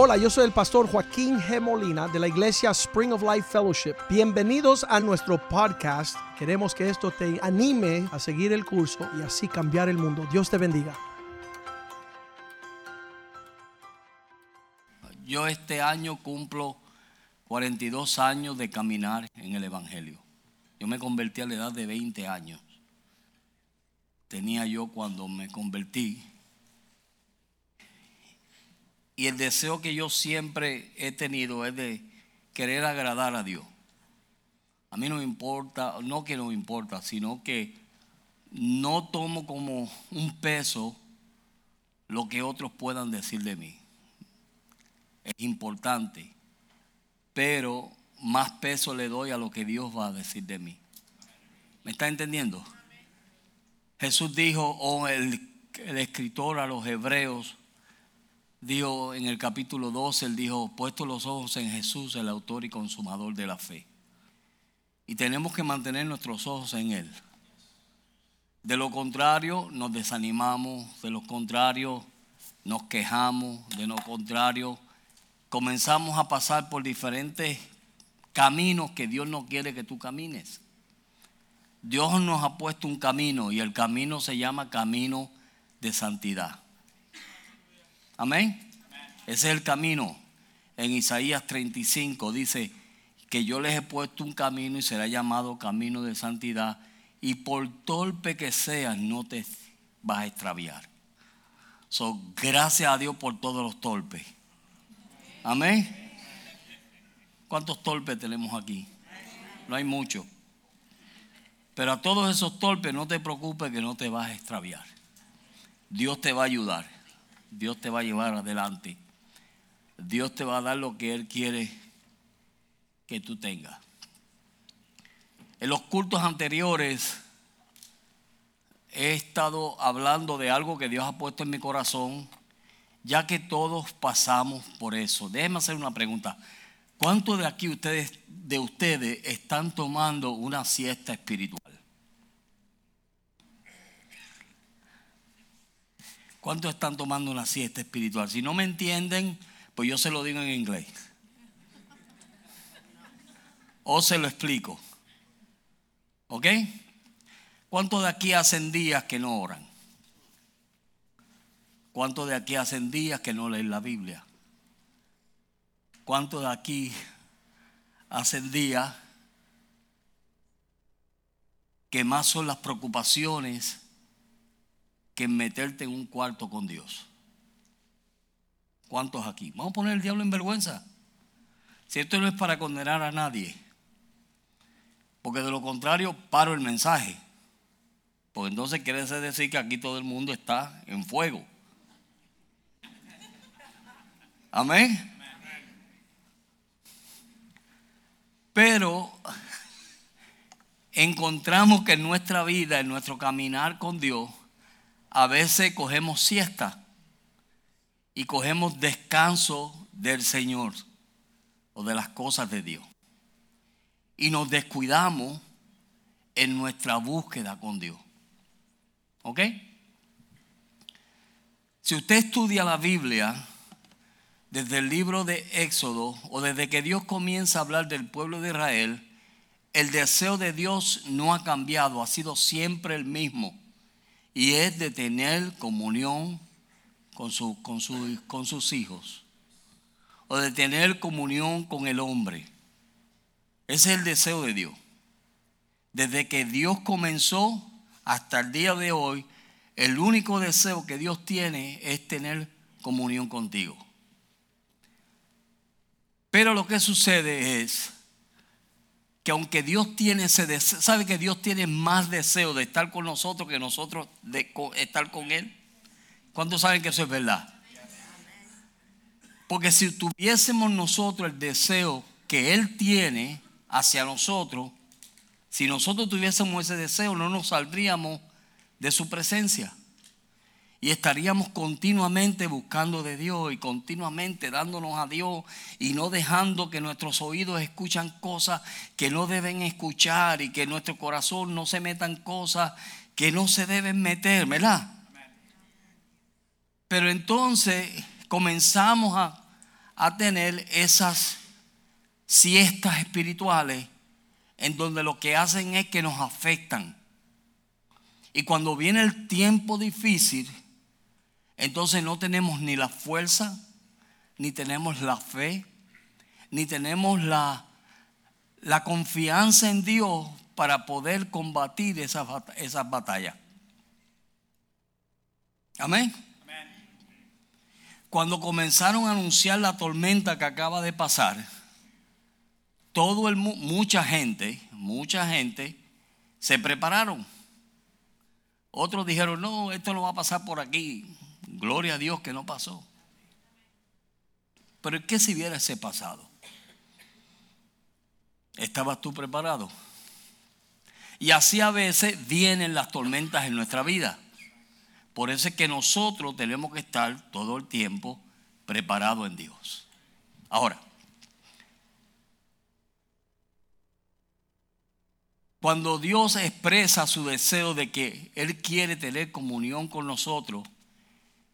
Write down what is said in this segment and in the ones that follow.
Hola, yo soy el pastor Joaquín G. Molina de la iglesia Spring of Life Fellowship. Bienvenidos a nuestro podcast. Queremos que esto te anime a seguir el curso y así cambiar el mundo. Dios te bendiga. Yo este año cumplo 42 años de caminar en el Evangelio. Yo me convertí a la edad de 20 años. Tenía yo cuando me convertí y el deseo que yo siempre he tenido es de querer agradar a Dios. A mí no me importa, no que no me importa, sino que no tomo como un peso lo que otros puedan decir de mí. Es importante, pero más peso le doy a lo que Dios va a decir de mí. ¿Me está entendiendo? Jesús dijo, o el, el escritor a los hebreos, dijo en el capítulo 12, él dijo, puesto los ojos en Jesús, el autor y consumador de la fe. Y tenemos que mantener nuestros ojos en Él. De lo contrario, nos desanimamos, de lo contrario, nos quejamos, de lo contrario, comenzamos a pasar por diferentes caminos que Dios no quiere que tú camines. Dios nos ha puesto un camino y el camino se llama camino de santidad. Amén. Ese es el camino. En Isaías 35 dice que yo les he puesto un camino y será llamado camino de santidad y por torpe que seas no te vas a extraviar. So, gracias a Dios por todos los torpes. Amén. ¿Cuántos torpes tenemos aquí? No hay muchos. Pero a todos esos torpes no te preocupes que no te vas a extraviar. Dios te va a ayudar. Dios te va a llevar adelante. Dios te va a dar lo que Él quiere que tú tengas. En los cultos anteriores he estado hablando de algo que Dios ha puesto en mi corazón, ya que todos pasamos por eso. Déjenme hacer una pregunta. ¿Cuántos de aquí ustedes, de ustedes están tomando una siesta espiritual? ¿Cuántos están tomando una siesta espiritual? Si no me entienden, pues yo se lo digo en inglés. O se lo explico. ¿Ok? ¿Cuántos de aquí hacen días que no oran? ¿Cuántos de aquí hacen días que no leen la Biblia? ¿Cuántos de aquí hacen días que más son las preocupaciones que meterte en un cuarto con Dios. ¿Cuántos aquí? Vamos a poner el diablo en vergüenza. Si esto no es para condenar a nadie, porque de lo contrario paro el mensaje. Porque entonces quiere decir que aquí todo el mundo está en fuego. Amén. Pero encontramos que en nuestra vida, en nuestro caminar con Dios, a veces cogemos siesta y cogemos descanso del Señor o de las cosas de Dios. Y nos descuidamos en nuestra búsqueda con Dios. ¿Ok? Si usted estudia la Biblia desde el libro de Éxodo o desde que Dios comienza a hablar del pueblo de Israel, el deseo de Dios no ha cambiado, ha sido siempre el mismo y es de tener comunión con, con, con sus hijos o de tener comunión con el hombre. Ese es el deseo de Dios. Desde que Dios comenzó hasta el día de hoy, el único deseo que Dios tiene es tener comunión contigo. Pero lo que sucede es que aunque Dios tiene ese deseo, sabe que Dios tiene más deseo de estar con nosotros que nosotros de estar con Él. ¿Cuántos saben que eso es verdad? Porque si tuviésemos nosotros el deseo que Él tiene hacia nosotros, si nosotros tuviésemos ese deseo, no nos saldríamos de su presencia. Y estaríamos continuamente buscando de Dios y continuamente dándonos a Dios y no dejando que nuestros oídos escuchan cosas que no deben escuchar y que nuestro corazón no se metan cosas que no se deben meter, ¿verdad? Pero entonces comenzamos a, a tener esas siestas espirituales en donde lo que hacen es que nos afectan. Y cuando viene el tiempo difícil, entonces no tenemos ni la fuerza, ni tenemos la fe, ni tenemos la, la confianza en Dios para poder combatir esas, esas batallas. Amén. Cuando comenzaron a anunciar la tormenta que acaba de pasar, todo el mucha gente, mucha gente se prepararon. Otros dijeron, "No, esto no va a pasar por aquí." Gloria a Dios que no pasó. Pero ¿qué si hubiese pasado? ¿Estabas tú preparado? Y así a veces vienen las tormentas en nuestra vida. Por eso es que nosotros tenemos que estar todo el tiempo preparados en Dios. Ahora, cuando Dios expresa su deseo de que Él quiere tener comunión con nosotros,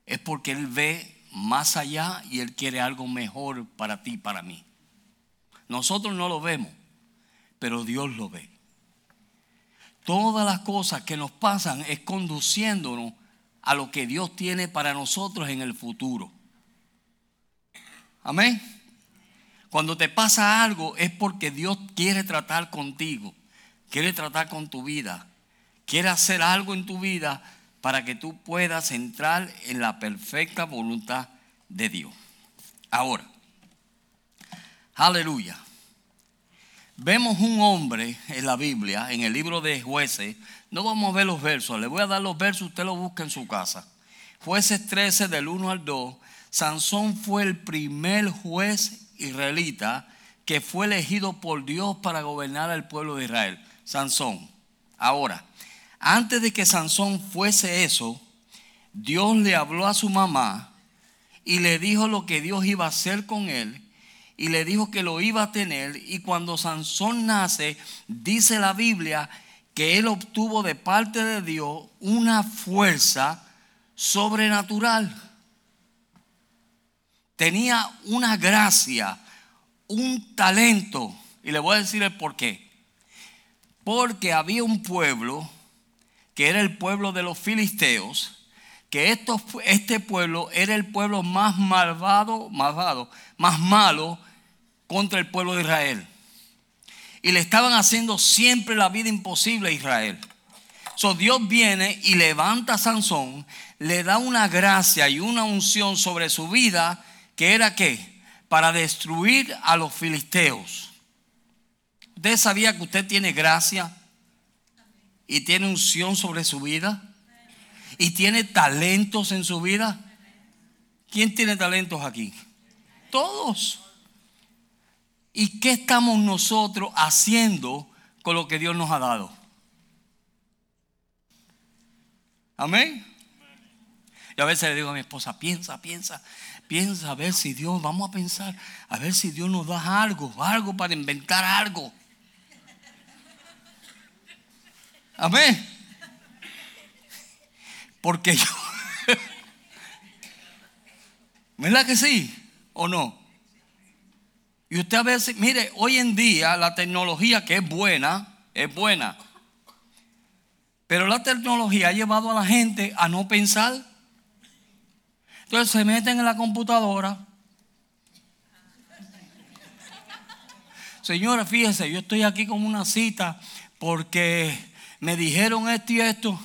es porque Él ve más allá y Él quiere algo mejor para ti para mí. Nosotros no lo vemos, pero Dios lo ve. Todas las cosas que nos pasan es conduciéndonos a lo que Dios tiene para nosotros en el futuro. Amén. Cuando te pasa algo es porque Dios quiere tratar contigo, quiere tratar con tu vida, quiere hacer algo en tu vida para que tú puedas entrar en la perfecta voluntad de Dios. Ahora, aleluya. Vemos un hombre en la Biblia, en el libro de jueces, no vamos a ver los versos, le voy a dar los versos, usted los busca en su casa. Jueces 13 del 1 al 2, Sansón fue el primer juez israelita que fue elegido por Dios para gobernar al pueblo de Israel. Sansón. Ahora, antes de que Sansón fuese eso, Dios le habló a su mamá y le dijo lo que Dios iba a hacer con él y le dijo que lo iba a tener y cuando Sansón nace, dice la Biblia que él obtuvo de parte de Dios una fuerza sobrenatural. Tenía una gracia, un talento. Y le voy a decir el por qué. Porque había un pueblo, que era el pueblo de los filisteos, que este pueblo era el pueblo más malvado, malvado, más malo contra el pueblo de Israel y le estaban haciendo siempre la vida imposible a Israel. So Dios viene y levanta a Sansón, le da una gracia y una unción sobre su vida que era qué? Para destruir a los filisteos. ¿Usted sabía que usted tiene gracia y tiene unción sobre su vida? ¿Y tiene talentos en su vida? ¿Quién tiene talentos aquí? Todos. ¿Y qué estamos nosotros haciendo con lo que Dios nos ha dado? Amén. Y a veces le digo a mi esposa, piensa, piensa, piensa a ver si Dios, vamos a pensar, a ver si Dios nos da algo, algo para inventar algo. Amén. Porque yo, ¿verdad que sí o no? Y usted a veces, mire, hoy en día la tecnología que es buena, es buena. Pero la tecnología ha llevado a la gente a no pensar. Entonces se meten en la computadora. Señora, fíjese, yo estoy aquí con una cita porque me dijeron esto y esto.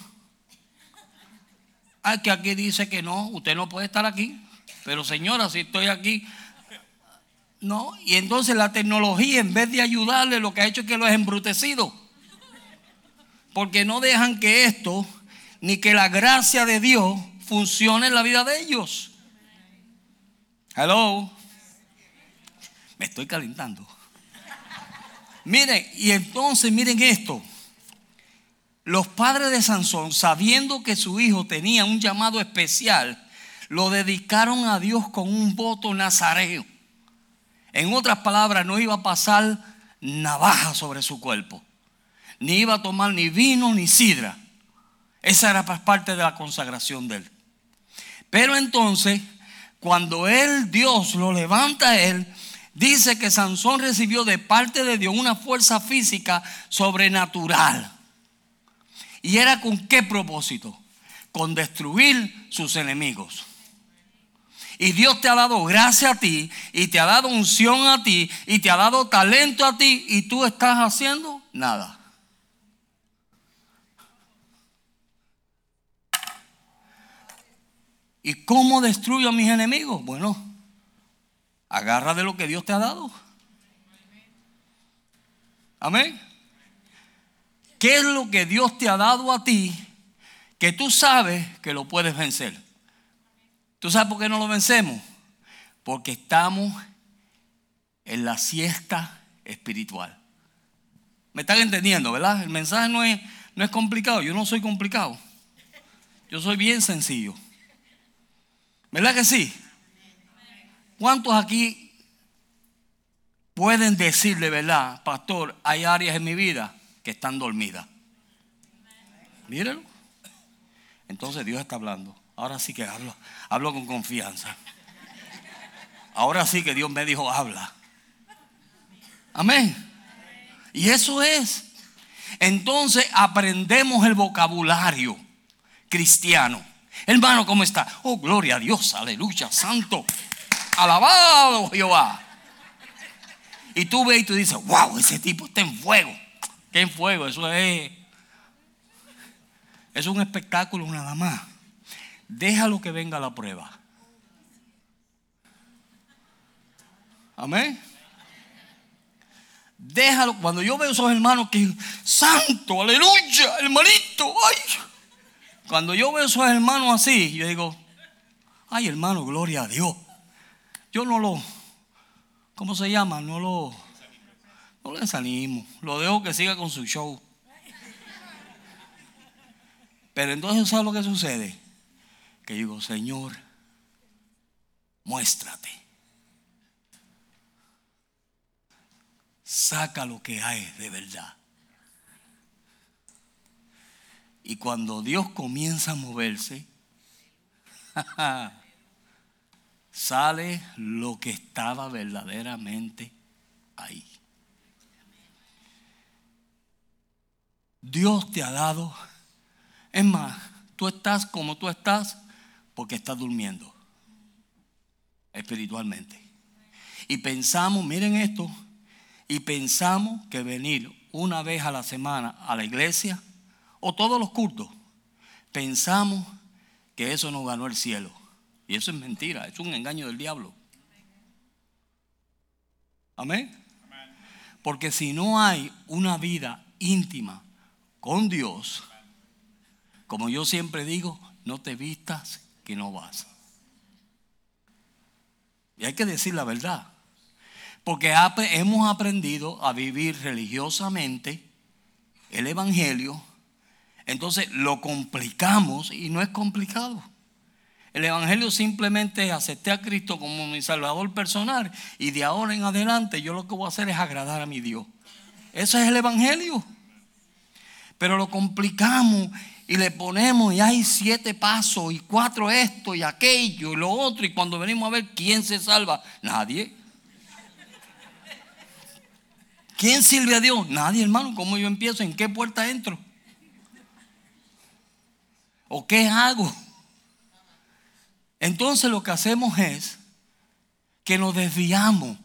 Ay, que aquí dice que no, usted no puede estar aquí. Pero señora, si estoy aquí, no, y entonces la tecnología en vez de ayudarle lo que ha hecho es que lo ha embrutecido. Porque no dejan que esto, ni que la gracia de Dios funcione en la vida de ellos. Hello. Me estoy calentando. Miren, y entonces miren esto. Los padres de Sansón, sabiendo que su hijo tenía un llamado especial, lo dedicaron a Dios con un voto nazareo. En otras palabras, no iba a pasar navaja sobre su cuerpo. Ni iba a tomar ni vino ni sidra. Esa era parte de la consagración de él. Pero entonces, cuando él, Dios, lo levanta a él, dice que Sansón recibió de parte de Dios una fuerza física sobrenatural. ¿Y era con qué propósito? Con destruir sus enemigos. Y Dios te ha dado gracia a ti, y te ha dado unción a ti, y te ha dado talento a ti, y tú estás haciendo nada. ¿Y cómo destruyo a mis enemigos? Bueno, agarra de lo que Dios te ha dado. Amén. ¿Qué es lo que Dios te ha dado a ti que tú sabes que lo puedes vencer? ¿Tú sabes por qué no lo vencemos? Porque estamos en la siesta espiritual. ¿Me están entendiendo, verdad? El mensaje no es, no es complicado. Yo no soy complicado. Yo soy bien sencillo. ¿Verdad que sí? ¿Cuántos aquí pueden decirle, verdad, pastor, hay áreas en mi vida que están dormidas? Mírenlo. Entonces Dios está hablando. Ahora sí que hablo, hablo con confianza. Ahora sí que Dios me dijo, habla. Amén. Y eso es. Entonces aprendemos el vocabulario cristiano. Hermano, ¿cómo está? Oh, gloria a Dios, aleluya, santo. Alabado Jehová. Y tú ves y tú dices, wow, ese tipo está en fuego. ¿Qué fuego? Eso es. Es un espectáculo nada más. Déjalo que venga la prueba. Amén. Déjalo. Cuando yo veo esos hermanos que, santo, aleluya, hermanito, ay. Cuando yo veo esos hermanos así, yo digo, ay hermano, gloria a Dios. Yo no lo, ¿cómo se llama? No lo, no lo desanimo. Lo dejo que siga con su show. Pero entonces, ¿sabes lo que sucede? Que digo, Señor, muéstrate. Saca lo que hay de verdad. Y cuando Dios comienza a moverse, sale lo que estaba verdaderamente ahí. Dios te ha dado, es más, tú estás como tú estás porque estás durmiendo espiritualmente. Y pensamos, miren esto, y pensamos que venir una vez a la semana a la iglesia o todos los cultos, pensamos que eso nos ganó el cielo. Y eso es mentira, es un engaño del diablo. Amén. Porque si no hay una vida íntima con Dios, como yo siempre digo, no te vistas que no vas. Y hay que decir la verdad. Porque hemos aprendido a vivir religiosamente el Evangelio entonces lo complicamos y no es complicado. El Evangelio simplemente acepté a Cristo como mi Salvador personal y de ahora en adelante yo lo que voy a hacer es agradar a mi Dios. Ese es el Evangelio. Pero lo complicamos y le ponemos y hay siete pasos y cuatro esto y aquello y lo otro y cuando venimos a ver quién se salva, nadie. ¿Quién sirve a Dios? Nadie, hermano. ¿Cómo yo empiezo? ¿En qué puerta entro? ¿O qué hago? Entonces lo que hacemos es que nos desviamos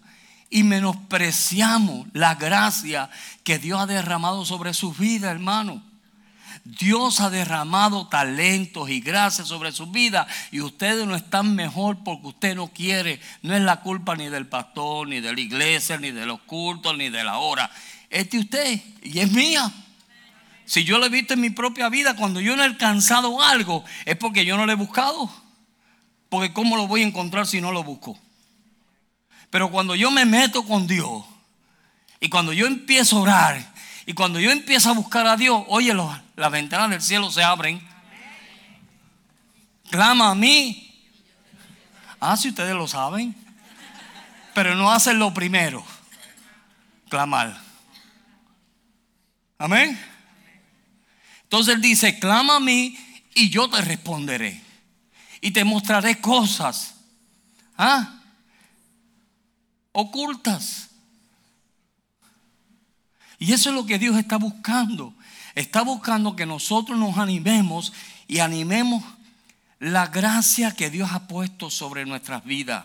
y menospreciamos la gracia que Dios ha derramado sobre su vida, hermano. Dios ha derramado talentos y gracias sobre su vida y ustedes no están mejor porque usted no quiere. No es la culpa ni del pastor, ni de la iglesia, ni de los cultos, ni de la hora. Es de usted y es mía. Si yo lo he visto en mi propia vida, cuando yo no he alcanzado algo, es porque yo no lo he buscado. Porque ¿cómo lo voy a encontrar si no lo busco? Pero cuando yo me meto con Dios, y cuando yo empiezo a orar, y cuando yo empiezo a buscar a Dios, oye, las ventanas del cielo se abren. Clama a mí. Ah, si ustedes lo saben. Pero no hacen lo primero. Clamar. Amén. Entonces él dice, clama a mí y yo te responderé. Y te mostraré cosas ¿Ah? Ocultas. Y eso es lo que Dios está buscando. Está buscando que nosotros nos animemos y animemos la gracia que Dios ha puesto sobre nuestras vidas.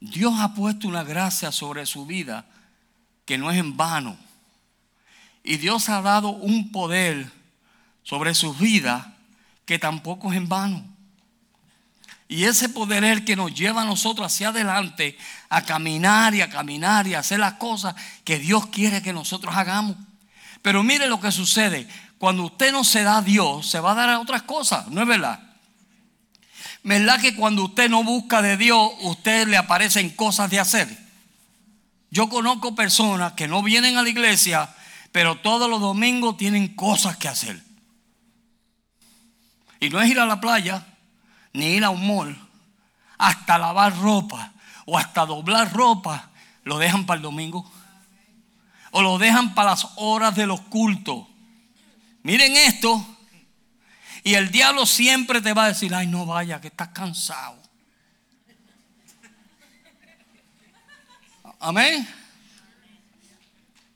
Dios ha puesto una gracia sobre su vida que no es en vano. Y Dios ha dado un poder sobre su vida que tampoco es en vano. Y ese poder es el que nos lleva a nosotros hacia adelante a caminar y a caminar y a hacer las cosas que Dios quiere que nosotros hagamos. Pero mire lo que sucede. Cuando usted no se da a Dios, se va a dar a otras cosas, ¿no es verdad? ¿Verdad que cuando usted no busca de Dios, usted le aparecen cosas de hacer? Yo conozco personas que no vienen a la iglesia, pero todos los domingos tienen cosas que hacer. Y no es ir a la playa, ni ir a un hasta lavar ropa o hasta doblar ropa, lo dejan para el domingo. O lo dejan para las horas de los cultos. Miren esto. Y el diablo siempre te va a decir, ay, no vaya, que estás cansado. Amén.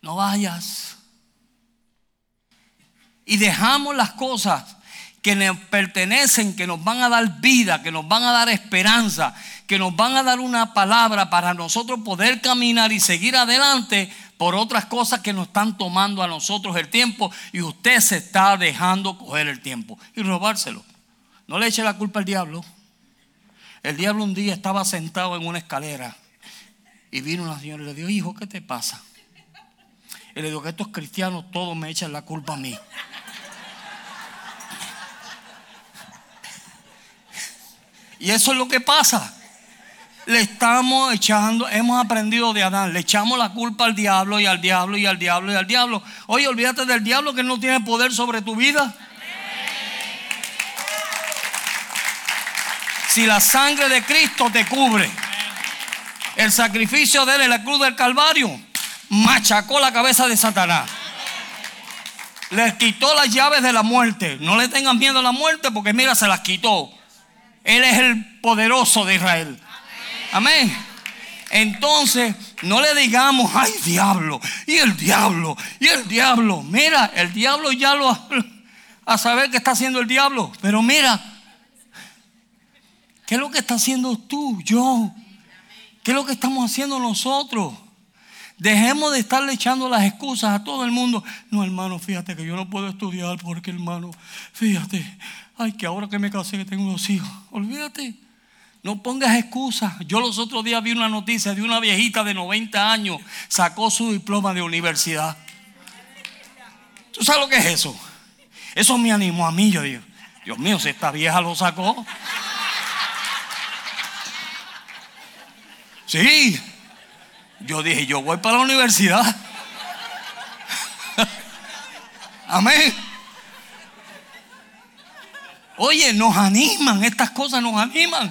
No vayas. Y dejamos las cosas que nos pertenecen, que nos van a dar vida, que nos van a dar esperanza, que nos van a dar una palabra para nosotros poder caminar y seguir adelante por otras cosas que nos están tomando a nosotros el tiempo y usted se está dejando coger el tiempo y robárselo. No le eche la culpa al diablo. El diablo un día estaba sentado en una escalera y vino una señora y le dijo, hijo, ¿qué te pasa? Y le dijo que estos cristianos todos me echan la culpa a mí. Y eso es lo que pasa le estamos echando, hemos aprendido de Adán, le echamos la culpa al diablo y al diablo y al diablo y al diablo. Oye, olvídate del diablo que no tiene poder sobre tu vida. Si la sangre de Cristo te cubre, el sacrificio de él en la cruz del Calvario machacó la cabeza de Satanás. Les quitó las llaves de la muerte. No le tengan miedo a la muerte porque mira, se las quitó. Él es el poderoso de Israel. Amén. Entonces, no le digamos, ay diablo, y el diablo, y el diablo. Mira, el diablo ya lo a saber qué está haciendo el diablo. Pero mira, ¿qué es lo que está haciendo tú, yo? ¿Qué es lo que estamos haciendo nosotros? Dejemos de estarle echando las excusas a todo el mundo. No, hermano, fíjate que yo no puedo estudiar porque, hermano, fíjate, ay, que ahora que me casé que tengo dos hijos. Olvídate. No pongas excusas. Yo los otros días vi una noticia de una viejita de 90 años, sacó su diploma de universidad. ¿Tú sabes lo que es eso? Eso me animó a mí. Yo digo, Dios mío, si esta vieja lo sacó. Sí. Yo dije, yo voy para la universidad. Amén. Oye, nos animan, estas cosas nos animan.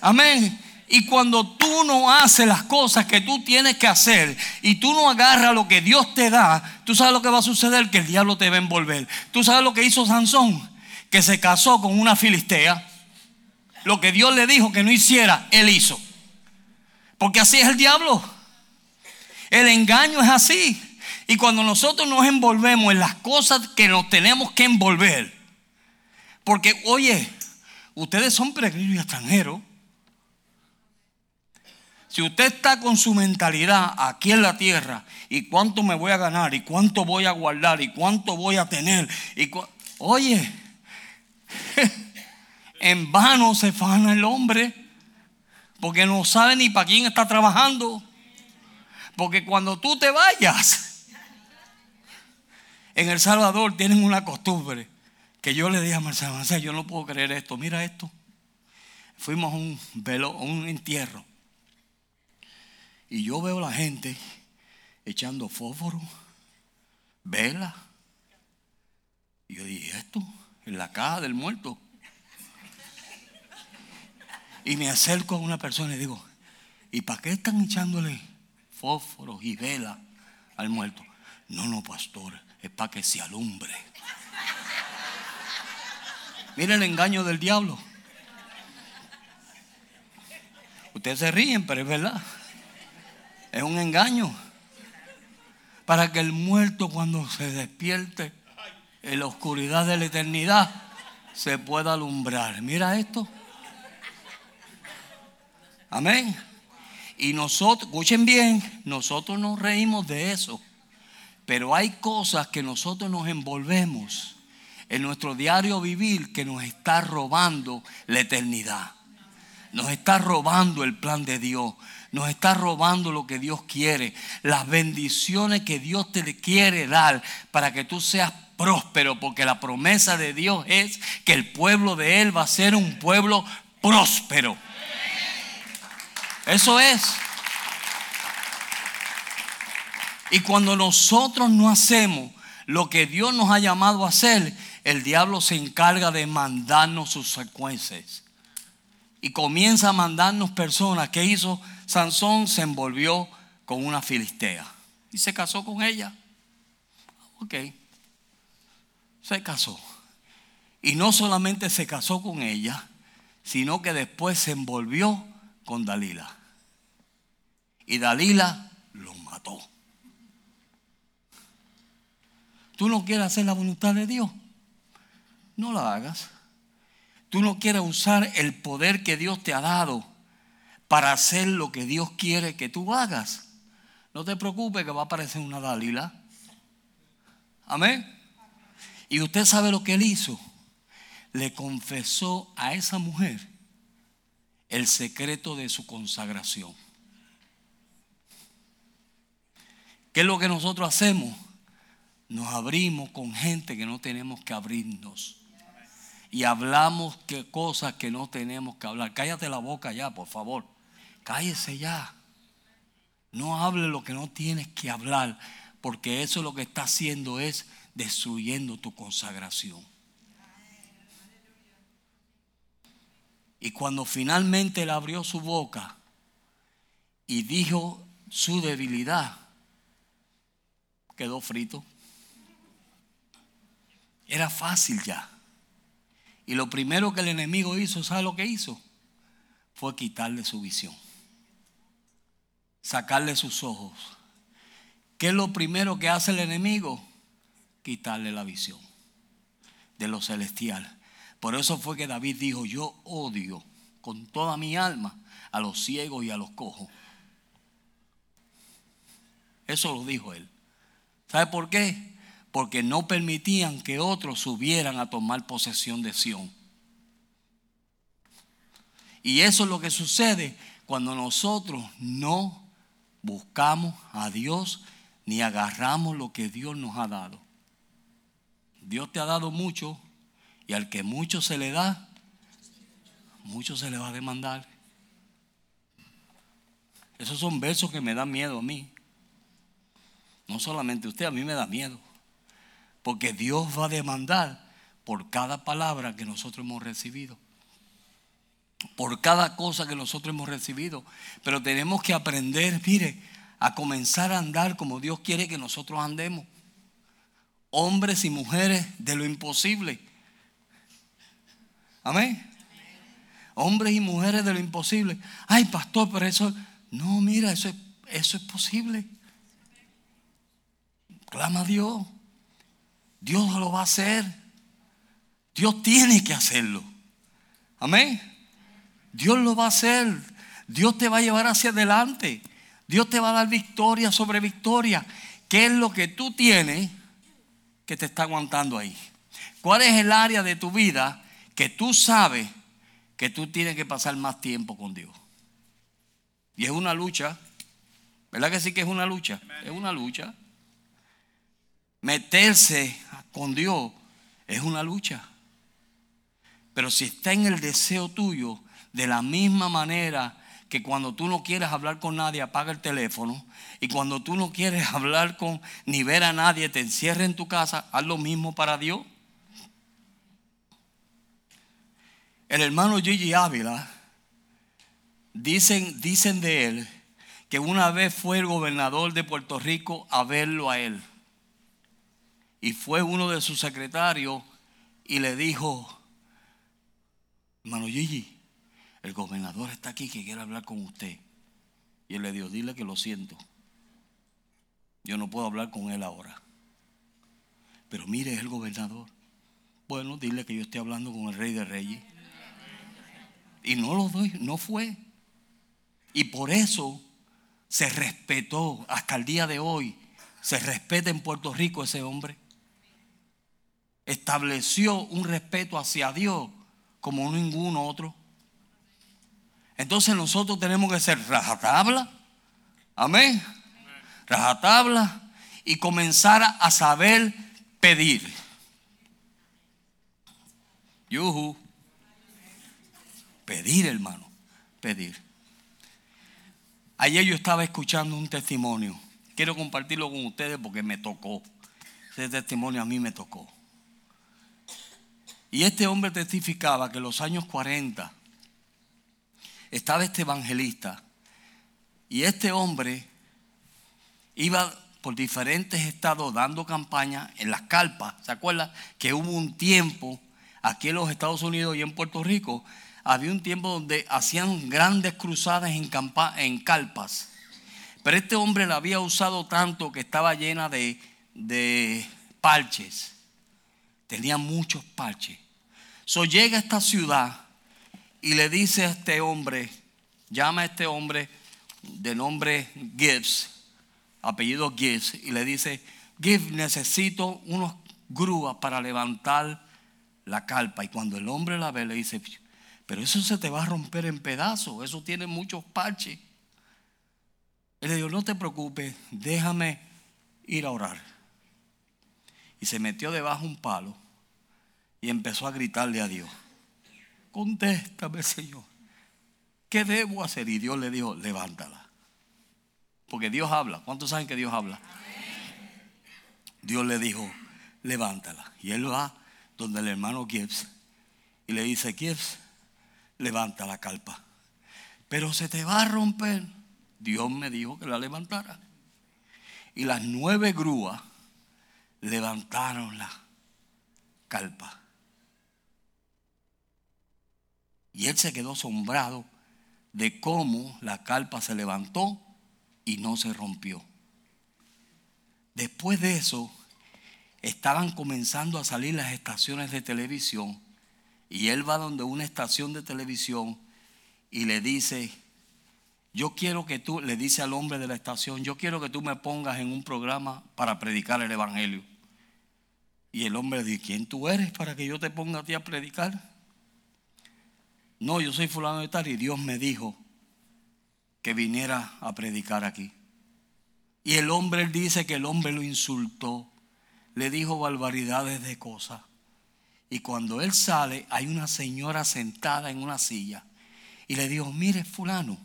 Amén. Y cuando tú no haces las cosas que tú tienes que hacer y tú no agarras lo que Dios te da, tú sabes lo que va a suceder, que el diablo te va a envolver. Tú sabes lo que hizo Sansón, que se casó con una filistea. Lo que Dios le dijo que no hiciera, él hizo. Porque así es el diablo. El engaño es así. Y cuando nosotros nos envolvemos en las cosas que nos tenemos que envolver, porque oye, ustedes son peregrinos y extranjeros. Si usted está con su mentalidad aquí en la tierra y cuánto me voy a ganar y cuánto voy a guardar y cuánto voy a tener, y oye, en vano se fana el hombre porque no sabe ni para quién está trabajando. Porque cuando tú te vayas, en El Salvador tienen una costumbre que yo le dije a Marcelo, Marcelo, yo no puedo creer esto, mira esto. Fuimos a un, velo, a un entierro y yo veo a la gente echando fósforo, vela. Y yo dije, ¿esto? En la caja del muerto. Y me acerco a una persona y digo, ¿y para qué están echándole fósforos y vela al muerto? No, no, pastor, es para que se alumbre. Mira el engaño del diablo. Ustedes se ríen, pero es verdad. Es un engaño. Para que el muerto cuando se despierte en la oscuridad de la eternidad se pueda alumbrar. Mira esto. Amén. Y nosotros, escuchen bien, nosotros nos reímos de eso. Pero hay cosas que nosotros nos envolvemos en nuestro diario vivir que nos está robando la eternidad. Nos está robando el plan de Dios. Nos está robando lo que Dios quiere. Las bendiciones que Dios te quiere dar para que tú seas próspero. Porque la promesa de Dios es que el pueblo de Él va a ser un pueblo próspero. Eso es. Y cuando nosotros no hacemos lo que Dios nos ha llamado a hacer, el diablo se encarga de mandarnos sus secuencias. Y comienza a mandarnos personas. ¿Qué hizo? Sansón se envolvió con una filistea. Y se casó con ella. Ok. Se casó. Y no solamente se casó con ella, sino que después se envolvió con Dalila. Y Dalila lo mató. ¿Tú no quieres hacer la voluntad de Dios? No la hagas. Tú no quieres usar el poder que Dios te ha dado para hacer lo que Dios quiere que tú hagas. No te preocupes que va a aparecer una Dalila. Amén. Y usted sabe lo que él hizo. Le confesó a esa mujer el secreto de su consagración. ¿Qué es lo que nosotros hacemos? Nos abrimos con gente que no tenemos que abrirnos. Y hablamos que cosas que no tenemos que hablar. Cállate la boca ya, por favor. Cállese ya. No hable lo que no tienes que hablar, porque eso lo que está haciendo es destruyendo tu consagración. Y cuando finalmente él abrió su boca y dijo su debilidad, quedó frito. Era fácil ya. Y lo primero que el enemigo hizo, ¿sabe lo que hizo? Fue quitarle su visión. Sacarle sus ojos. ¿Qué es lo primero que hace el enemigo? Quitarle la visión de lo celestial. Por eso fue que David dijo, yo odio con toda mi alma a los ciegos y a los cojos. Eso lo dijo él. ¿Sabe por qué? Porque no permitían que otros subieran a tomar posesión de Sión. Y eso es lo que sucede cuando nosotros no buscamos a Dios ni agarramos lo que Dios nos ha dado. Dios te ha dado mucho, y al que mucho se le da, mucho se le va a demandar. Esos son versos que me dan miedo a mí. No solamente usted, a mí me da miedo. Porque Dios va a demandar por cada palabra que nosotros hemos recibido. Por cada cosa que nosotros hemos recibido. Pero tenemos que aprender, mire, a comenzar a andar como Dios quiere que nosotros andemos. Hombres y mujeres de lo imposible Amén. Hombres y mujeres de lo imposible. Ay, pastor, pero eso, no, mira, eso es, eso es posible. Clama a Dios. Dios lo va a hacer. Dios tiene que hacerlo. Amén. Dios lo va a hacer. Dios te va a llevar hacia adelante. Dios te va a dar victoria sobre victoria. ¿Qué es lo que tú tienes que te está aguantando ahí? ¿Cuál es el área de tu vida que tú sabes que tú tienes que pasar más tiempo con Dios. Y es una lucha. ¿Verdad que sí que es una lucha? Es una lucha. Meterse con Dios es una lucha. Pero si está en el deseo tuyo, de la misma manera que cuando tú no quieres hablar con nadie, apaga el teléfono. Y cuando tú no quieres hablar con ni ver a nadie, te encierra en tu casa, haz lo mismo para Dios. El hermano Gigi Ávila, dicen, dicen de él que una vez fue el gobernador de Puerto Rico a verlo a él. Y fue uno de sus secretarios y le dijo, hermano Gigi, el gobernador está aquí que quiere hablar con usted. Y él le dijo, dile que lo siento. Yo no puedo hablar con él ahora. Pero mire, es el gobernador. Bueno, dile que yo estoy hablando con el rey de reyes. Y no lo doy, no fue. Y por eso se respetó hasta el día de hoy. Se respeta en Puerto Rico ese hombre. Estableció un respeto hacia Dios como ningún otro. Entonces nosotros tenemos que ser rajatabla. Amén. Rajatabla. Y comenzar a saber pedir. Yuhu. Pedir, hermano. Pedir. Ayer yo estaba escuchando un testimonio. Quiero compartirlo con ustedes porque me tocó. Ese testimonio a mí me tocó. Y este hombre testificaba que en los años 40 estaba este evangelista y este hombre iba por diferentes estados dando campaña en las calpas. ¿Se acuerdan que hubo un tiempo aquí en los Estados Unidos y en Puerto Rico? Había un tiempo donde hacían grandes cruzadas en, en calpas. Pero este hombre la había usado tanto que estaba llena de, de parches. Tenía muchos parches. So llega a esta ciudad y le dice a este hombre, llama a este hombre de nombre Gibbs, apellido Gibbs, y le dice, Gibbs, necesito unos grúas para levantar la carpa. Y cuando el hombre la ve, le dice, pero eso se te va a romper en pedazos, eso tiene muchos parches. Él le dijo, no te preocupes, déjame ir a orar. Y se metió debajo un palo y empezó a gritarle a Dios, contéstame Señor, ¿qué debo hacer? Y Dios le dijo, levántala. Porque Dios habla. ¿Cuántos saben que Dios habla? Dios le dijo, levántala. Y él va donde el hermano Gibbs y le dice, Gibbs, levanta la calpa. Pero se te va a romper. Dios me dijo que la levantara. Y las nueve grúas levantaron la calpa. Y él se quedó asombrado de cómo la calpa se levantó y no se rompió. Después de eso, estaban comenzando a salir las estaciones de televisión y él va donde una estación de televisión y le dice, yo quiero que tú, le dice al hombre de la estación, yo quiero que tú me pongas en un programa para predicar el Evangelio. Y el hombre dice, ¿quién tú eres para que yo te ponga a ti a predicar? No, yo soy fulano de tal y Dios me dijo que viniera a predicar aquí. Y el hombre, dice que el hombre lo insultó, le dijo barbaridades de cosas. Y cuando él sale, hay una señora sentada en una silla y le dijo, mire fulano,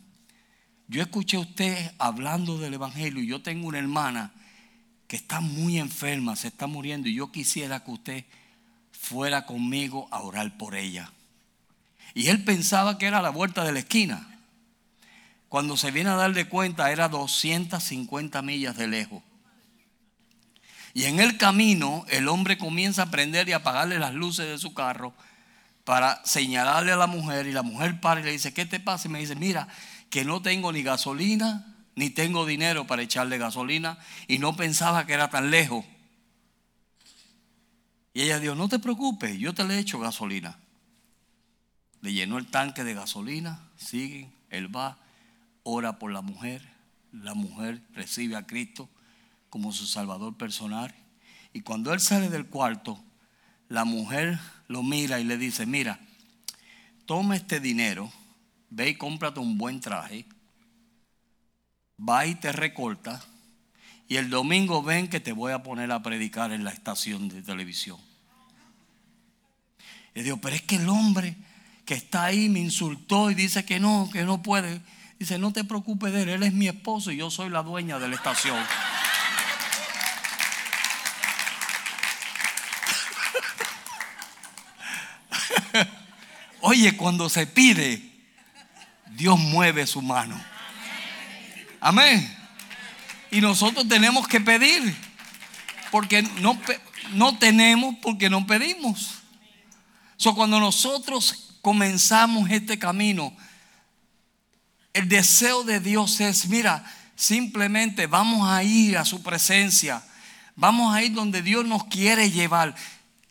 yo escuché a usted hablando del Evangelio y yo tengo una hermana que está muy enferma, se está muriendo y yo quisiera que usted fuera conmigo a orar por ella. Y él pensaba que era la vuelta de la esquina. Cuando se viene a dar de cuenta era 250 millas de lejos. Y en el camino el hombre comienza a prender y apagarle las luces de su carro para señalarle a la mujer y la mujer para y le dice, ¿qué te pasa? Y me dice, mira, que no tengo ni gasolina, ni tengo dinero para echarle gasolina y no pensaba que era tan lejos. Y ella dijo, no te preocupes, yo te le echo gasolina. Le llenó el tanque de gasolina, sigue, él va, ora por la mujer, la mujer recibe a Cristo como su salvador personal. Y cuando él sale del cuarto, la mujer lo mira y le dice, mira, toma este dinero, ve y cómprate un buen traje, va y te recorta, y el domingo ven que te voy a poner a predicar en la estación de televisión. Y digo, pero es que el hombre que está ahí me insultó y dice que no, que no puede. Dice, no te preocupes de él, él es mi esposo y yo soy la dueña de la estación. Oye, cuando se pide, Dios mueve su mano. Amén. Y nosotros tenemos que pedir, porque no, no tenemos porque no pedimos. So, cuando nosotros comenzamos este camino, el deseo de Dios es, mira, simplemente vamos a ir a su presencia, vamos a ir donde Dios nos quiere llevar.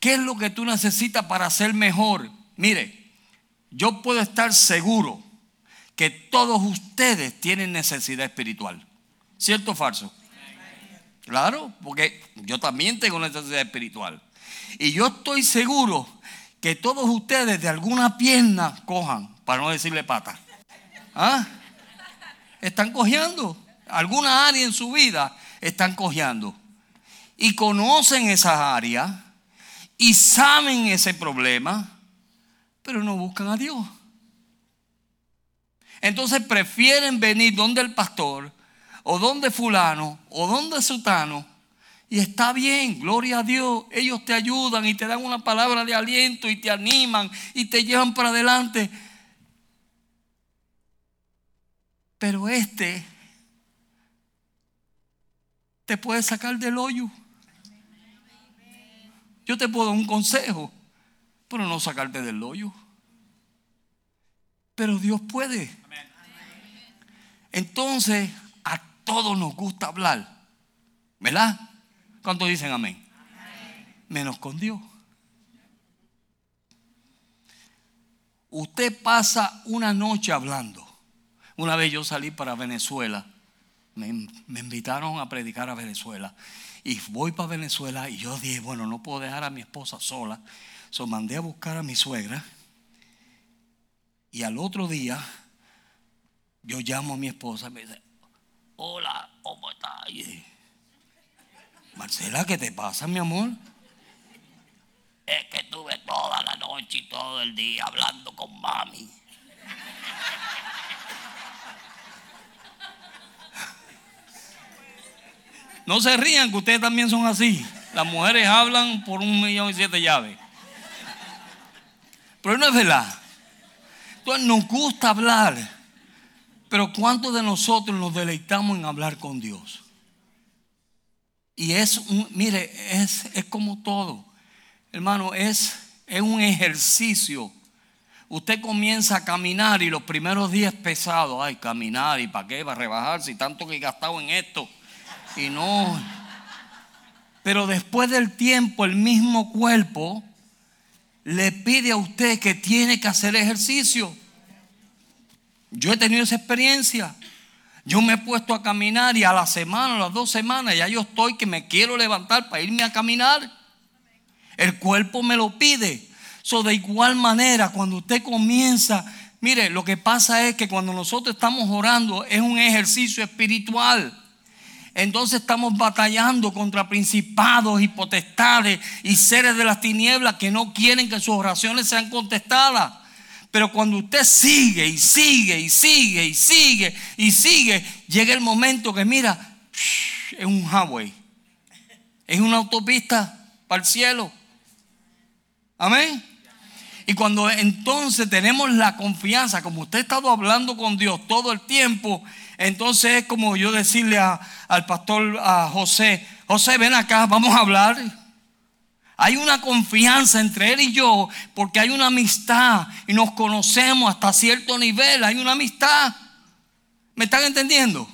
¿Qué es lo que tú necesitas para ser mejor? Mire, yo puedo estar seguro que todos ustedes tienen necesidad espiritual. ¿Cierto o falso? Claro, porque yo también tengo necesidad espiritual. Y yo estoy seguro que todos ustedes de alguna pierna cojan, para no decirle pata. ¿Ah? Están cojeando. Alguna área en su vida están cojeando. Y conocen esas áreas y saben ese problema, pero no buscan a Dios. Entonces prefieren venir donde el pastor o donde fulano o donde sutano y está bien, gloria a Dios. Ellos te ayudan y te dan una palabra de aliento y te animan y te llevan para adelante. Pero este te puede sacar del hoyo. Yo te puedo dar un consejo, pero no sacarte del hoyo. Pero Dios puede. Entonces, a todos nos gusta hablar. ¿Verdad? ¿Cuántos dicen amén? Menos con Dios. Usted pasa una noche hablando. Una vez yo salí para Venezuela. Me, me invitaron a predicar a Venezuela. Y voy para Venezuela y yo dije, bueno, no puedo dejar a mi esposa sola. So mandé a buscar a mi suegra. Y al otro día, yo llamo a mi esposa y me dice, hola, ¿cómo estás? Marcela, ¿qué te pasa, mi amor? Es que estuve toda la noche y todo el día hablando con mami. No se rían que ustedes también son así. Las mujeres hablan por un millón y siete llaves. Pero no es verdad. Entonces nos gusta hablar. Pero ¿cuántos de nosotros nos deleitamos en hablar con Dios? Y es un, mire, es, es como todo. Hermano, es, es un ejercicio. Usted comienza a caminar y los primeros días pesados, ay, caminar y para qué va a rebajar si tanto que he gastado en esto. Y no. Pero después del tiempo, el mismo cuerpo le pide a usted que tiene que hacer ejercicio. Yo he tenido esa experiencia. Yo me he puesto a caminar y a la semana, a las dos semanas, ya yo estoy que me quiero levantar para irme a caminar. El cuerpo me lo pide. So, de igual manera, cuando usted comienza, mire, lo que pasa es que cuando nosotros estamos orando es un ejercicio espiritual. Entonces estamos batallando contra principados y potestades y seres de las tinieblas que no quieren que sus oraciones sean contestadas. Pero cuando usted sigue y sigue y sigue y sigue y sigue, llega el momento que mira, es un highway, es una autopista para el cielo. Amén. Y cuando entonces tenemos la confianza, como usted ha estado hablando con Dios todo el tiempo, entonces es como yo decirle al pastor a José, José, ven acá, vamos a hablar. Hay una confianza entre él y yo porque hay una amistad y nos conocemos hasta cierto nivel, hay una amistad. ¿Me están entendiendo?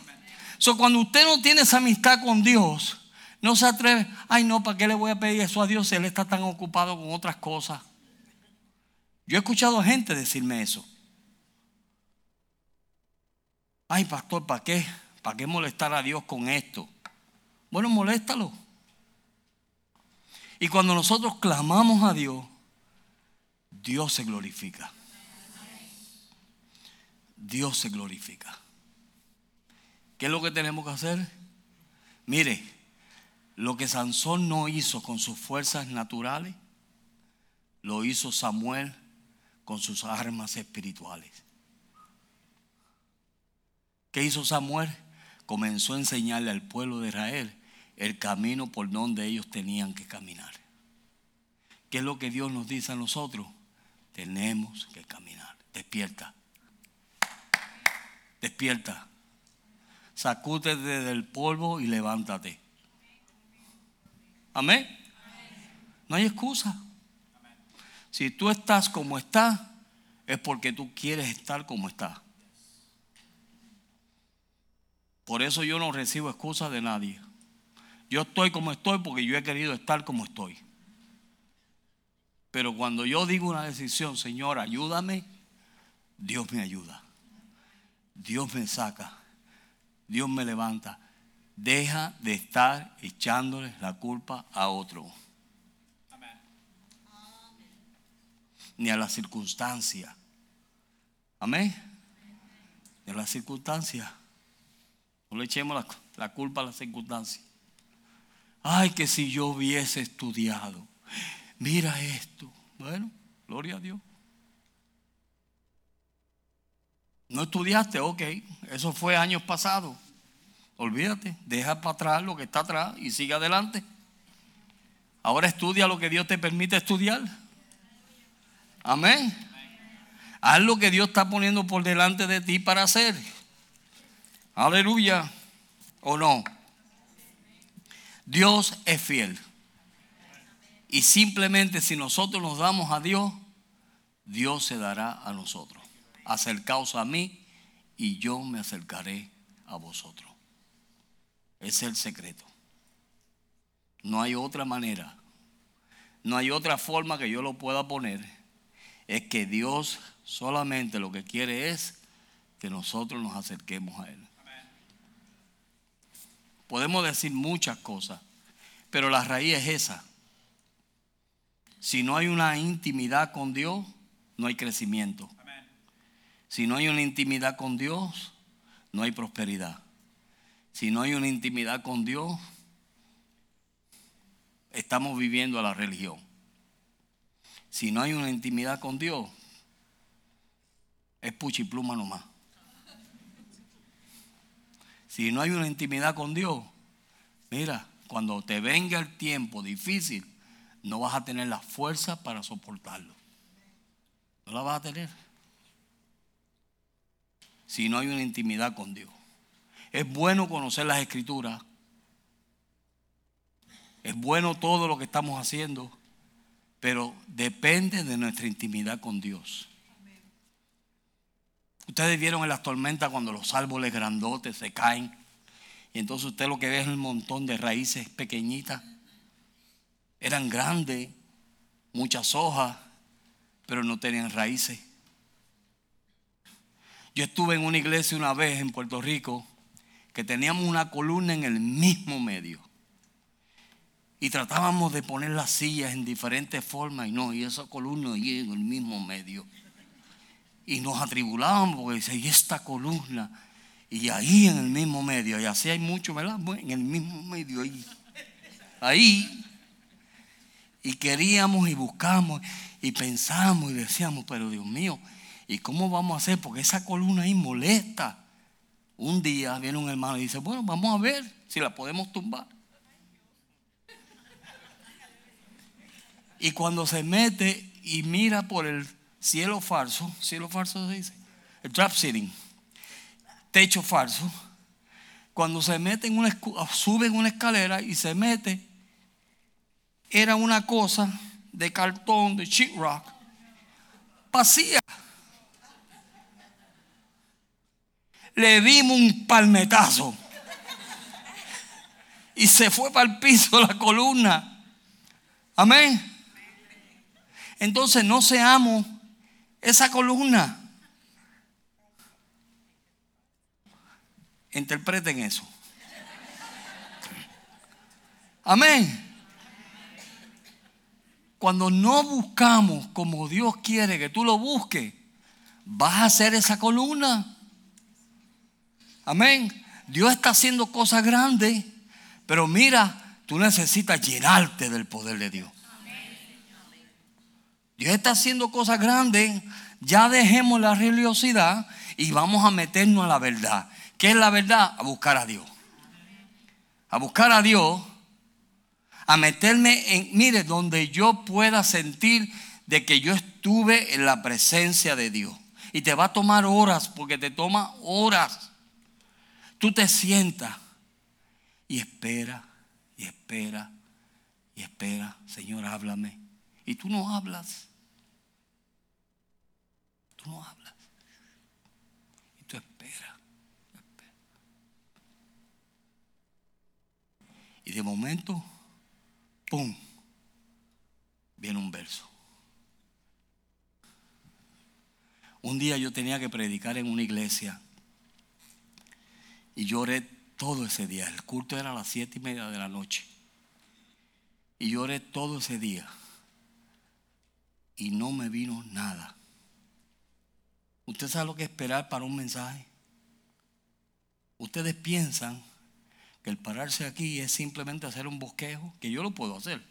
So, cuando usted no tiene esa amistad con Dios, no se atreve, ay no, ¿para qué le voy a pedir eso a Dios si Él está tan ocupado con otras cosas? Yo he escuchado gente decirme eso. Ay, pastor, ¿para qué? ¿Para qué molestar a Dios con esto? Bueno, moléstalo. Y cuando nosotros clamamos a Dios, Dios se glorifica. Dios se glorifica. ¿Qué es lo que tenemos que hacer? Mire, lo que Sansón no hizo con sus fuerzas naturales, lo hizo Samuel con sus armas espirituales. ¿Qué hizo Samuel? Comenzó a enseñarle al pueblo de Israel el camino por donde ellos tenían que caminar. ¿Qué es lo que Dios nos dice a nosotros? Tenemos que caminar. Despierta. Despierta. Sacúdete del polvo y levántate. Amén. No hay excusa. Si tú estás como estás, es porque tú quieres estar como estás. Por eso yo no recibo excusas de nadie. Yo estoy como estoy porque yo he querido estar como estoy. Pero cuando yo digo una decisión, Señor, ayúdame, Dios me ayuda. Dios me saca. Dios me levanta. Deja de estar echándole la culpa a otro. Ni a la circunstancia. Amén. Ni a la circunstancia. No le echemos la, la culpa a la circunstancia. Ay, que si yo hubiese estudiado. Mira esto. Bueno, gloria a Dios. No estudiaste, ok. Eso fue años pasados. Olvídate, deja para atrás lo que está atrás y sigue adelante. Ahora estudia lo que Dios te permite estudiar. Amén. Haz lo que Dios está poniendo por delante de ti para hacer. Aleluya. ¿O no? Dios es fiel. Y simplemente si nosotros nos damos a Dios, Dios se dará a nosotros. Acercaos a mí y yo me acercaré a vosotros. Ese es el secreto. No hay otra manera. No hay otra forma que yo lo pueda poner. Es que Dios solamente lo que quiere es que nosotros nos acerquemos a Él. Podemos decir muchas cosas, pero la raíz es esa. Si no hay una intimidad con Dios, no hay crecimiento. Si no hay una intimidad con Dios, no hay prosperidad. Si no hay una intimidad con Dios, estamos viviendo a la religión. Si no hay una intimidad con Dios, es puchipluma nomás. Si no hay una intimidad con Dios, mira, cuando te venga el tiempo difícil, no vas a tener la fuerza para soportarlo. No la vas a tener. Si no hay una intimidad con Dios. Es bueno conocer las escrituras. Es bueno todo lo que estamos haciendo. Pero depende de nuestra intimidad con Dios. Ustedes vieron en las tormentas cuando los árboles grandotes se caen. Y entonces usted lo que ve es un montón de raíces pequeñitas. Eran grandes, muchas hojas, pero no tenían raíces. Yo estuve en una iglesia una vez en Puerto Rico que teníamos una columna en el mismo medio. Y tratábamos de poner las sillas en diferentes formas y no, y esa columna ahí en el mismo medio. Y nos atribulábamos porque dice, y esta columna, y ahí en el mismo medio, y así hay mucho, ¿verdad? En el mismo medio ahí. Ahí. Y queríamos y buscamos y pensamos y decíamos, pero Dios mío, ¿y cómo vamos a hacer? Porque esa columna ahí molesta. Un día viene un hermano y dice, bueno, vamos a ver si la podemos tumbar. Y cuando se mete y mira por el cielo falso, cielo falso se dice, el trap sitting, techo falso, cuando se mete en una, sube en una escalera y se mete, era una cosa de cartón, de sheet rock, vacía. Le dimos un palmetazo y se fue para el piso la columna. Amén. Entonces no seamos esa columna. Interpreten eso. Amén. Cuando no buscamos como Dios quiere que tú lo busques, vas a hacer esa columna. Amén. Dios está haciendo cosas grandes, pero mira, tú necesitas llenarte del poder de Dios. Dios está haciendo cosas grandes. Ya dejemos la religiosidad y vamos a meternos a la verdad. ¿Qué es la verdad? A buscar a Dios. A buscar a Dios. A meterme en, mire, donde yo pueda sentir de que yo estuve en la presencia de Dios. Y te va a tomar horas, porque te toma horas. Tú te sientas y espera, y espera, y espera. Señor, háblame. Y tú no hablas. Tú no hablas. Y tú esperas. Y de momento, ¡pum! Viene un verso. Un día yo tenía que predicar en una iglesia y lloré todo ese día. El culto era a las siete y media de la noche. Y lloré todo ese día. Y no me vino nada. ¿Usted sabe lo que es esperar para un mensaje? Ustedes piensan que el pararse aquí es simplemente hacer un bosquejo, que yo lo puedo hacer.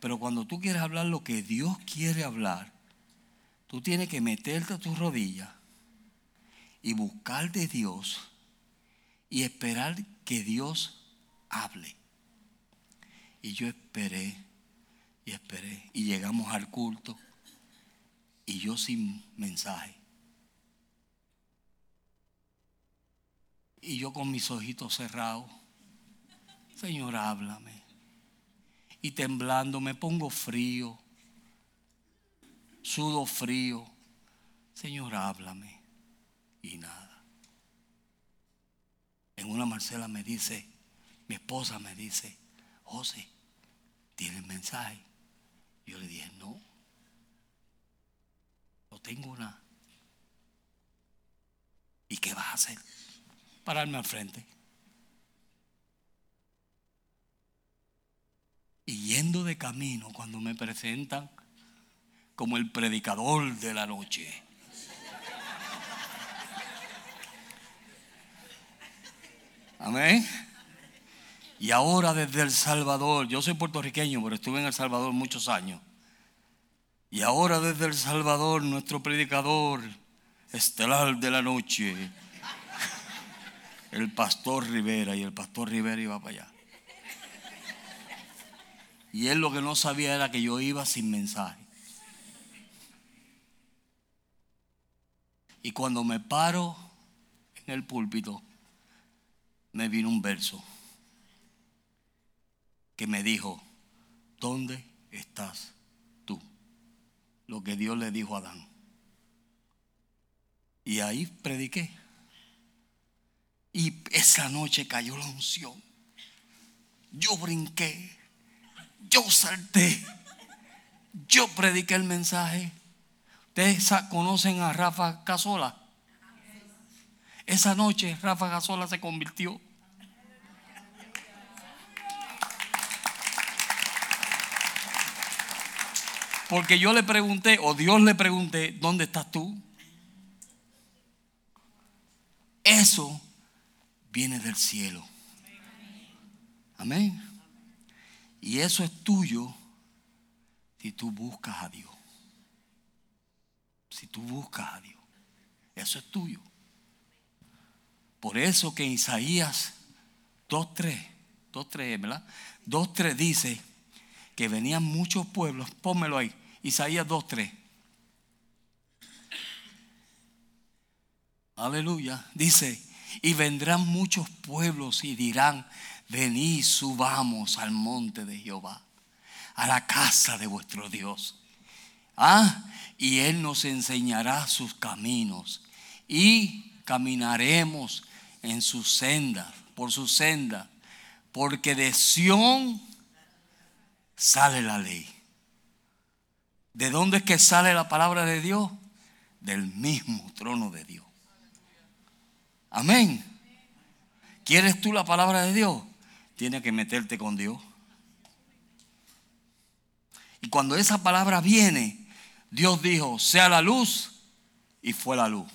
Pero cuando tú quieres hablar lo que Dios quiere hablar, tú tienes que meterte a tus rodillas y buscar de Dios y esperar que Dios hable. Y yo esperé y esperé y llegamos al culto y yo sin mensaje. Y yo con mis ojitos cerrados, Señor, háblame. Y temblando me pongo frío, sudo frío. Señor, háblame. Y nada. En una Marcela me dice, mi esposa me dice, José, ¿tienes mensaje? Yo le dije, no. Tengo nada. ¿Y qué vas a hacer? Pararme al frente. Y yendo de camino, cuando me presentan como el predicador de la noche. Amén. Y ahora desde El Salvador, yo soy puertorriqueño, pero estuve en El Salvador muchos años. Y ahora desde El Salvador, nuestro predicador estelar de la noche, el pastor Rivera, y el pastor Rivera iba para allá. Y él lo que no sabía era que yo iba sin mensaje. Y cuando me paro en el púlpito, me vino un verso que me dijo, ¿dónde estás? Lo que Dios le dijo a Adán. Y ahí prediqué. Y esa noche cayó la unción. Yo brinqué. Yo salté. Yo prediqué el mensaje. Ustedes conocen a Rafa Casola. Esa noche Rafa Casola se convirtió. Porque yo le pregunté, o Dios le pregunté, ¿dónde estás tú? Eso viene del cielo. Amén. Y eso es tuyo si tú buscas a Dios. Si tú buscas a Dios. Eso es tuyo. Por eso que Isaías 2.3, 2.3, ¿verdad? 2.3 dice que venían muchos pueblos, pónmelo ahí, Isaías 2.3. Aleluya. Dice, y vendrán muchos pueblos y dirán, venid, subamos al monte de Jehová, a la casa de vuestro Dios. Ah, y Él nos enseñará sus caminos y caminaremos en su senda, por su senda, porque de Sión sale la ley. ¿De dónde es que sale la palabra de Dios? Del mismo trono de Dios. Amén. ¿Quieres tú la palabra de Dios? Tienes que meterte con Dios. Y cuando esa palabra viene, Dios dijo, sea la luz, y fue la luz.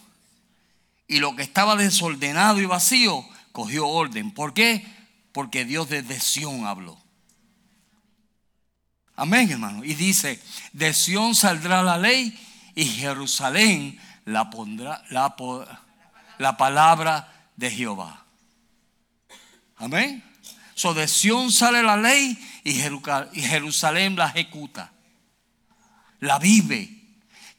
Y lo que estaba desordenado y vacío, cogió orden. ¿Por qué? Porque Dios desde Sión habló. Amén, hermano. Y dice, de Sión saldrá la ley y Jerusalén la pondrá la, la palabra de Jehová. Amén. So de Sión sale la ley y Jerusalén la ejecuta. La vive.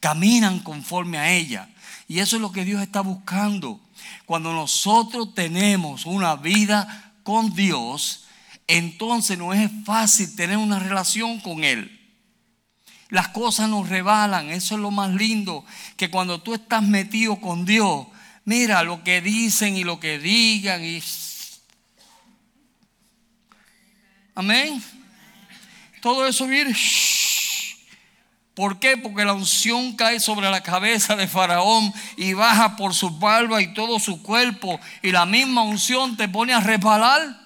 Caminan conforme a ella. Y eso es lo que Dios está buscando. Cuando nosotros tenemos una vida con Dios, entonces no es fácil tener una relación con Él. las cosas nos rebalan. Eso es lo más lindo, que cuando tú estás metido con Dios, mira lo que dicen y lo que digan y Amén. Todo eso viene. ¿Por qué? Porque la unción cae sobre la cabeza de Faraón y baja por su barba y todo su cuerpo. Y la misma unción te pone a resbalar.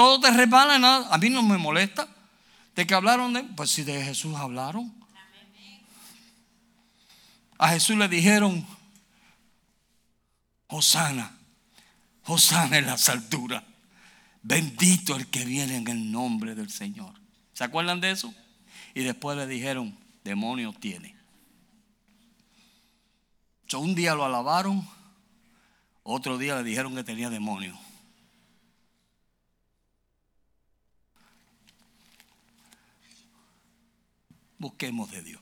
Todo te resbala, nada. A mí no me molesta. ¿De que hablaron de? Pues si de Jesús hablaron. A Jesús le dijeron, Hosana, Hosana en las alturas. Bendito el que viene en el nombre del Señor. ¿Se acuerdan de eso? Y después le dijeron, demonio tiene. un día lo alabaron, otro día le dijeron que tenía demonio. Busquemos de Dios.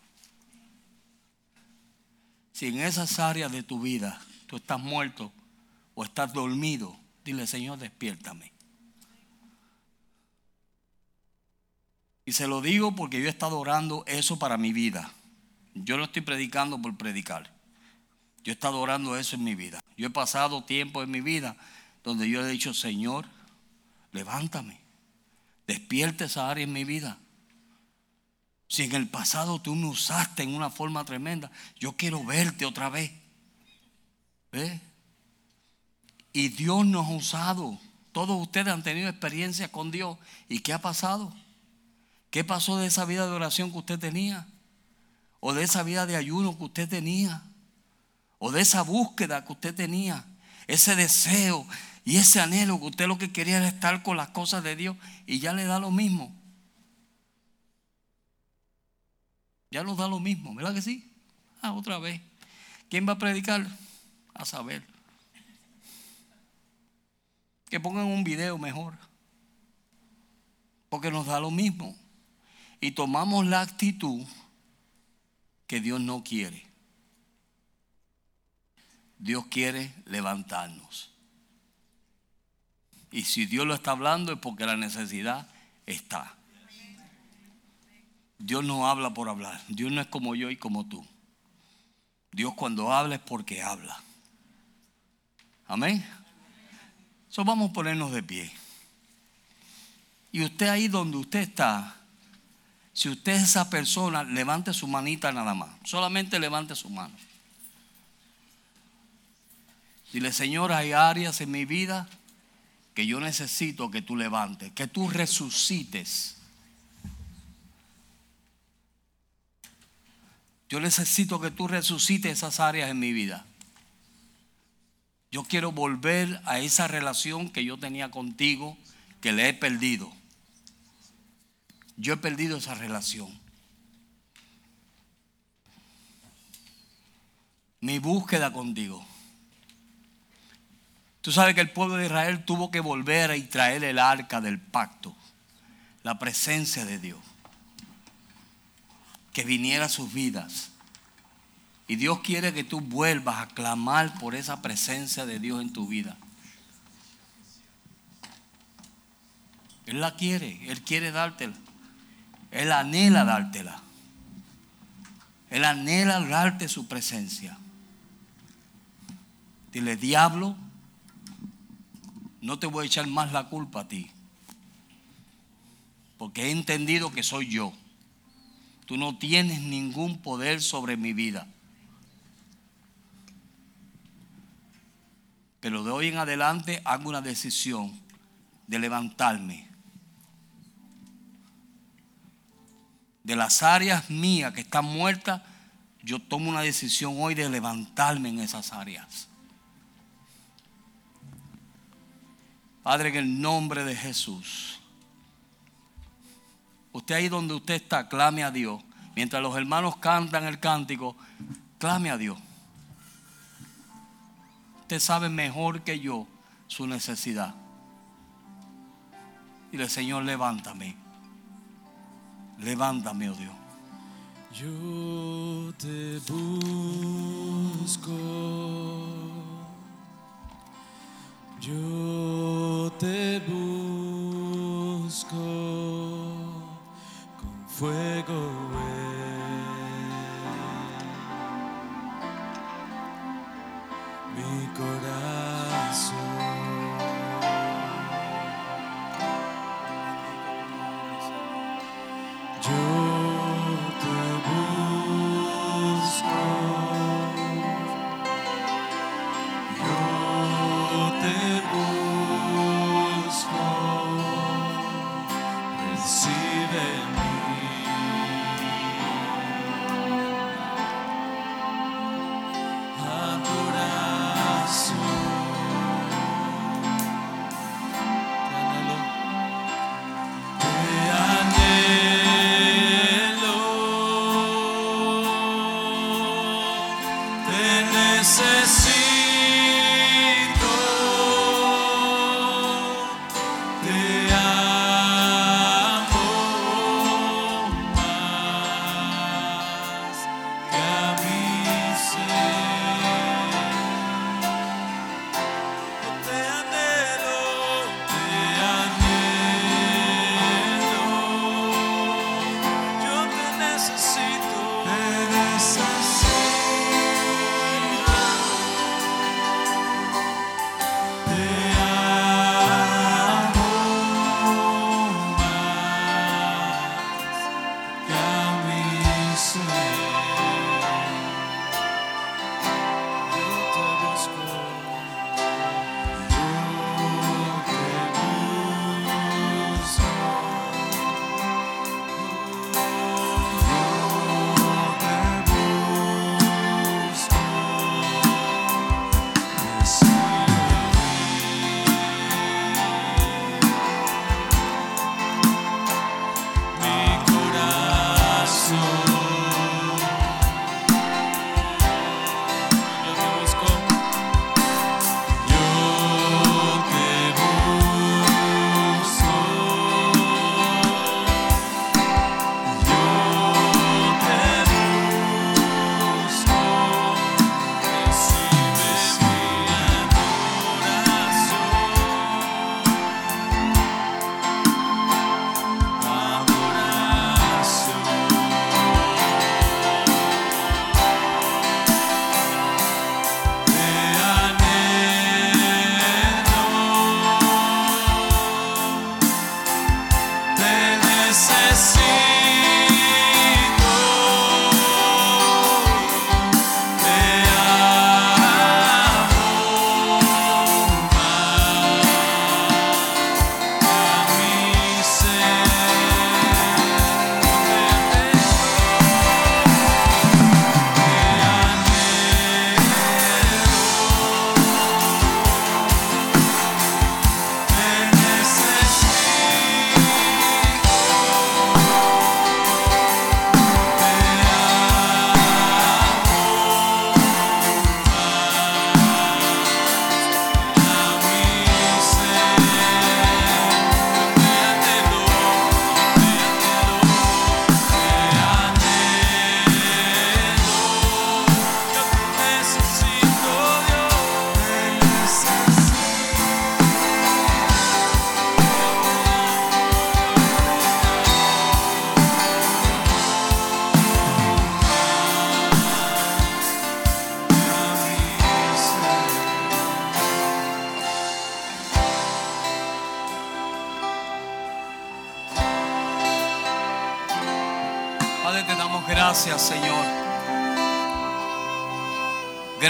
Si en esas áreas de tu vida tú estás muerto o estás dormido, dile, Señor, despiértame. Y se lo digo porque yo he estado orando eso para mi vida. Yo no estoy predicando por predicar. Yo he estado orando eso en mi vida. Yo he pasado tiempo en mi vida donde yo he dicho, Señor, levántame, despierte esa área en mi vida. Si en el pasado tú me usaste en una forma tremenda, yo quiero verte otra vez. ¿Ve? Y Dios nos ha usado. Todos ustedes han tenido experiencia con Dios. ¿Y qué ha pasado? ¿Qué pasó de esa vida de oración que usted tenía? ¿O de esa vida de ayuno que usted tenía? ¿O de esa búsqueda que usted tenía? Ese deseo y ese anhelo que usted lo que quería era estar con las cosas de Dios y ya le da lo mismo. Ya nos da lo mismo, ¿verdad que sí? Ah, otra vez. ¿Quién va a predicar? A saber. Que pongan un video mejor. Porque nos da lo mismo y tomamos la actitud que Dios no quiere. Dios quiere levantarnos. Y si Dios lo está hablando es porque la necesidad está. Dios no habla por hablar. Dios no es como yo y como tú. Dios cuando habla es porque habla. Amén. Eso vamos a ponernos de pie. Y usted ahí donde usted está, si usted es esa persona, levante su manita nada más. Solamente levante su mano. Dile, Señor, hay áreas en mi vida que yo necesito que tú levantes, que tú resucites. Yo necesito que tú resucites esas áreas en mi vida. Yo quiero volver a esa relación que yo tenía contigo, que le he perdido. Yo he perdido esa relación. Mi búsqueda contigo. Tú sabes que el pueblo de Israel tuvo que volver y traer el arca del pacto, la presencia de Dios, que viniera a sus vidas. Y Dios quiere que tú vuelvas a clamar por esa presencia de Dios en tu vida. Él la quiere, Él quiere dártela. Él anhela dártela. Él anhela darte su presencia. Dile, diablo, no te voy a echar más la culpa a ti. Porque he entendido que soy yo. Tú no tienes ningún poder sobre mi vida. Pero de hoy en adelante hago una decisión de levantarme de las áreas mías que están muertas, yo tomo una decisión hoy de levantarme en esas áreas. Padre, en el nombre de Jesús. Usted ahí donde usted está, clame a Dios. Mientras los hermanos cantan el cántico, clame a Dios. Usted sabe mejor que yo su necesidad. Dile, Señor, levántame. Levántame, oh Dios. Yo te busco. Yo te busco fuego es mi corazón.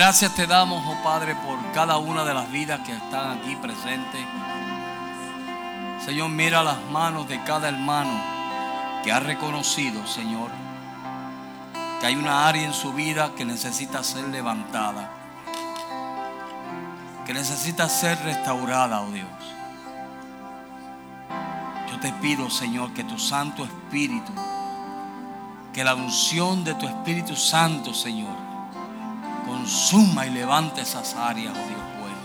Gracias te damos, oh Padre, por cada una de las vidas que están aquí presentes. Señor, mira las manos de cada hermano que ha reconocido, Señor, que hay una área en su vida que necesita ser levantada, que necesita ser restaurada, oh Dios. Yo te pido, Señor, que tu Santo Espíritu, que la unción de tu Espíritu Santo, Señor, consuma y levante esas áreas, oh Dios bueno.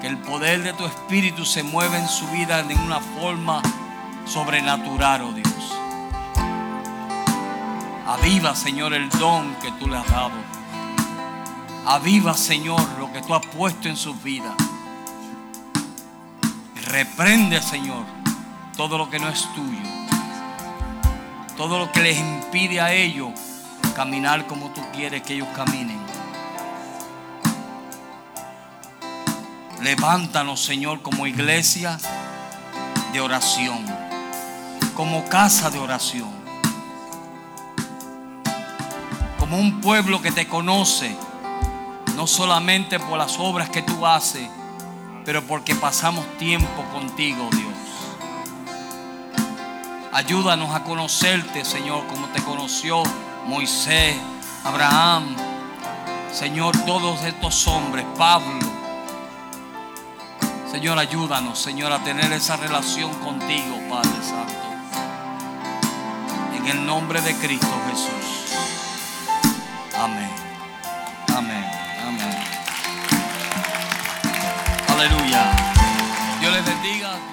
Que el poder de tu Espíritu se mueva en su vida de una forma sobrenatural, oh Dios. Aviva, Señor, el don que tú le has dado. Aviva, Señor, lo que tú has puesto en sus vidas. Reprende, Señor, todo lo que no es tuyo. todo lo que les impide a ellos caminar como tú quieres que ellos caminen. Levántanos, Señor, como iglesia de oración, como casa de oración, como un pueblo que te conoce, no solamente por las obras que tú haces, pero porque pasamos tiempo contigo, Dios. Ayúdanos a conocerte, Señor, como te conoció Moisés, Abraham, Señor, todos estos hombres, Pablo. Señor, ayúdanos, Señor, a tener esa relación contigo, Padre Santo. En el nombre de Cristo Jesús. Amén. Amén. Amén. Aleluya. Dios les bendiga.